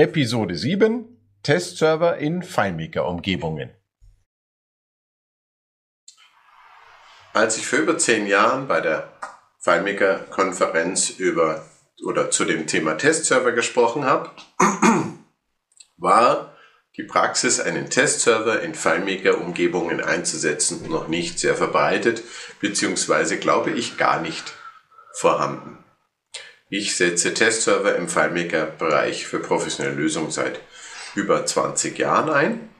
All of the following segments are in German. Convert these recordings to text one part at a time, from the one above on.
Episode 7 Testserver in FileMaker-Umgebungen. Als ich vor über zehn Jahren bei der FileMaker-Konferenz über oder zu dem Thema Testserver gesprochen habe, war die Praxis, einen Testserver in FileMaker-Umgebungen einzusetzen, noch nicht sehr verbreitet, beziehungsweise glaube ich gar nicht vorhanden. Ich setze Testserver im FileMaker-Bereich für professionelle Lösungen seit über 20 Jahren ein.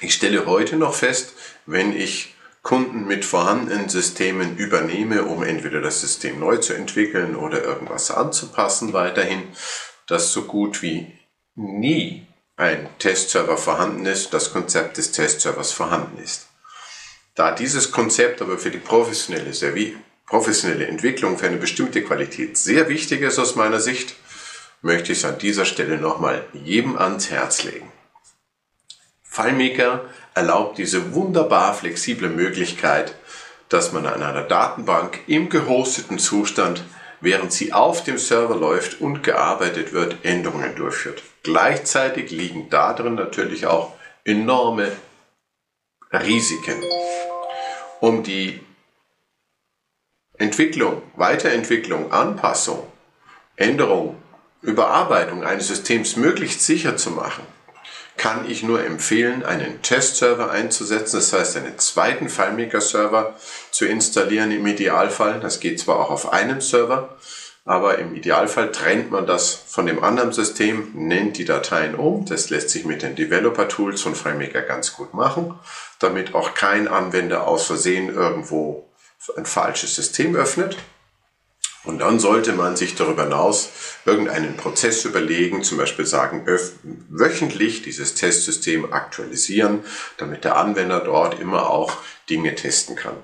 Ich stelle heute noch fest, wenn ich Kunden mit vorhandenen Systemen übernehme, um entweder das System neu zu entwickeln oder irgendwas anzupassen weiterhin, dass so gut wie nie ein Testserver vorhanden ist, das Konzept des Testservers vorhanden ist. Da dieses Konzept aber für die professionelle, professionelle Entwicklung für eine bestimmte Qualität sehr wichtig ist aus meiner Sicht, möchte ich es an dieser Stelle nochmal jedem ans Herz legen. FileMaker erlaubt diese wunderbar flexible Möglichkeit, dass man an einer Datenbank im gehosteten Zustand, während sie auf dem Server läuft und gearbeitet wird, Änderungen durchführt. Gleichzeitig liegen darin natürlich auch enorme Risiken. Um die Entwicklung, Weiterentwicklung, Anpassung, Änderung, Überarbeitung eines Systems möglichst sicher zu machen, kann ich nur empfehlen, einen Testserver einzusetzen, das heißt einen zweiten FileMaker-Server zu installieren im Idealfall. Das geht zwar auch auf einem Server, aber im Idealfall trennt man das von dem anderen System, nennt die Dateien um. Das lässt sich mit den Developer-Tools von FileMaker ganz gut machen, damit auch kein Anwender aus Versehen irgendwo ein falsches System öffnet. Und dann sollte man sich darüber hinaus irgendeinen Prozess überlegen, zum Beispiel sagen, wöchentlich dieses Testsystem aktualisieren, damit der Anwender dort immer auch Dinge testen kann.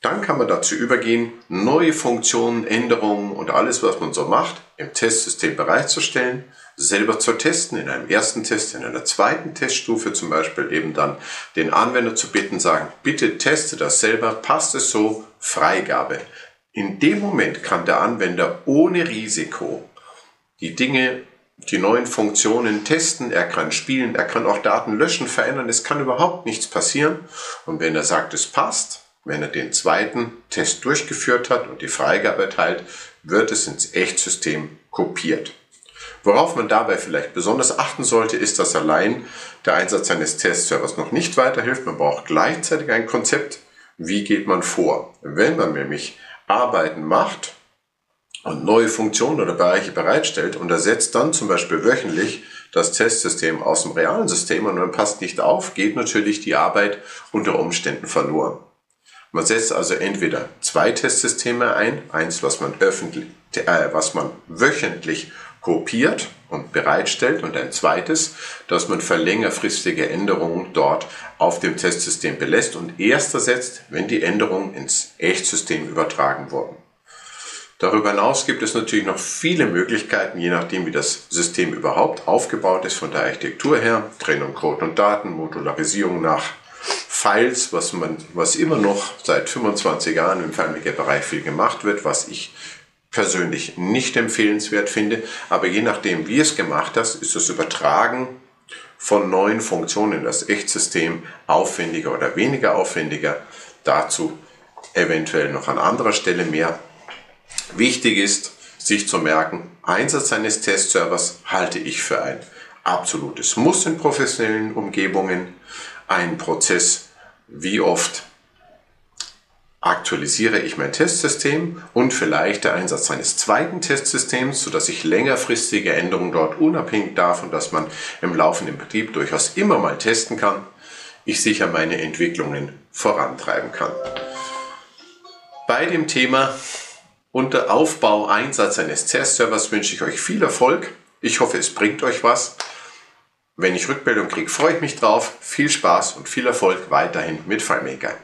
Dann kann man dazu übergehen, neue Funktionen, Änderungen und alles, was man so macht, im Testsystem bereitzustellen, selber zu testen, in einem ersten Test, in einer zweiten Teststufe zum Beispiel eben dann den Anwender zu bitten, sagen, bitte teste das selber, passt es so, Freigabe. In dem Moment kann der Anwender ohne Risiko die Dinge, die neuen Funktionen testen, er kann spielen, er kann auch Daten löschen, verändern, es kann überhaupt nichts passieren. Und wenn er sagt, es passt, wenn er den zweiten Test durchgeführt hat und die Freigabe erteilt, wird es ins Echtsystem kopiert. Worauf man dabei vielleicht besonders achten sollte, ist, dass allein der Einsatz eines Testservers noch nicht weiterhilft. Man braucht gleichzeitig ein Konzept, wie geht man vor. Wenn man nämlich Arbeiten macht und neue Funktionen oder Bereiche bereitstellt und ersetzt dann zum Beispiel wöchentlich das Testsystem aus dem realen System und man passt nicht auf, geht natürlich die Arbeit unter Umständen verloren. Man setzt also entweder zwei Testsysteme ein, eins, was man, öffentlich, äh, was man wöchentlich kopiert und bereitstellt und ein zweites, dass man für längerfristige Änderungen dort auf dem Testsystem belässt und erst ersetzt, wenn die Änderungen ins Echtsystem übertragen wurden. Darüber hinaus gibt es natürlich noch viele Möglichkeiten, je nachdem wie das System überhaupt aufgebaut ist von der Architektur her, Trennung Code und Daten, Modularisierung nach Files, was, man, was immer noch seit 25 Jahren im FileMaker-Bereich viel gemacht wird, was ich persönlich nicht empfehlenswert finde. Aber je nachdem, wie es gemacht hast, ist das Übertragen von neuen Funktionen in das Echtsystem aufwendiger oder weniger aufwendiger. Dazu eventuell noch an anderer Stelle mehr. Wichtig ist, sich zu merken, Einsatz eines Testservers halte ich für ein absolutes Muss in professionellen Umgebungen. Ein Prozess wie oft aktualisiere ich mein Testsystem und vielleicht der Einsatz eines zweiten Testsystems, sodass ich längerfristige Änderungen dort unabhängig davon, dass man im laufenden Betrieb durchaus immer mal testen kann, ich sicher meine Entwicklungen vorantreiben kann. Bei dem Thema unter Aufbau, Einsatz eines Testservers wünsche ich euch viel Erfolg. Ich hoffe, es bringt euch was. Wenn ich Rückmeldung kriege, freue ich mich drauf. Viel Spaß und viel Erfolg weiterhin mit FileMaker.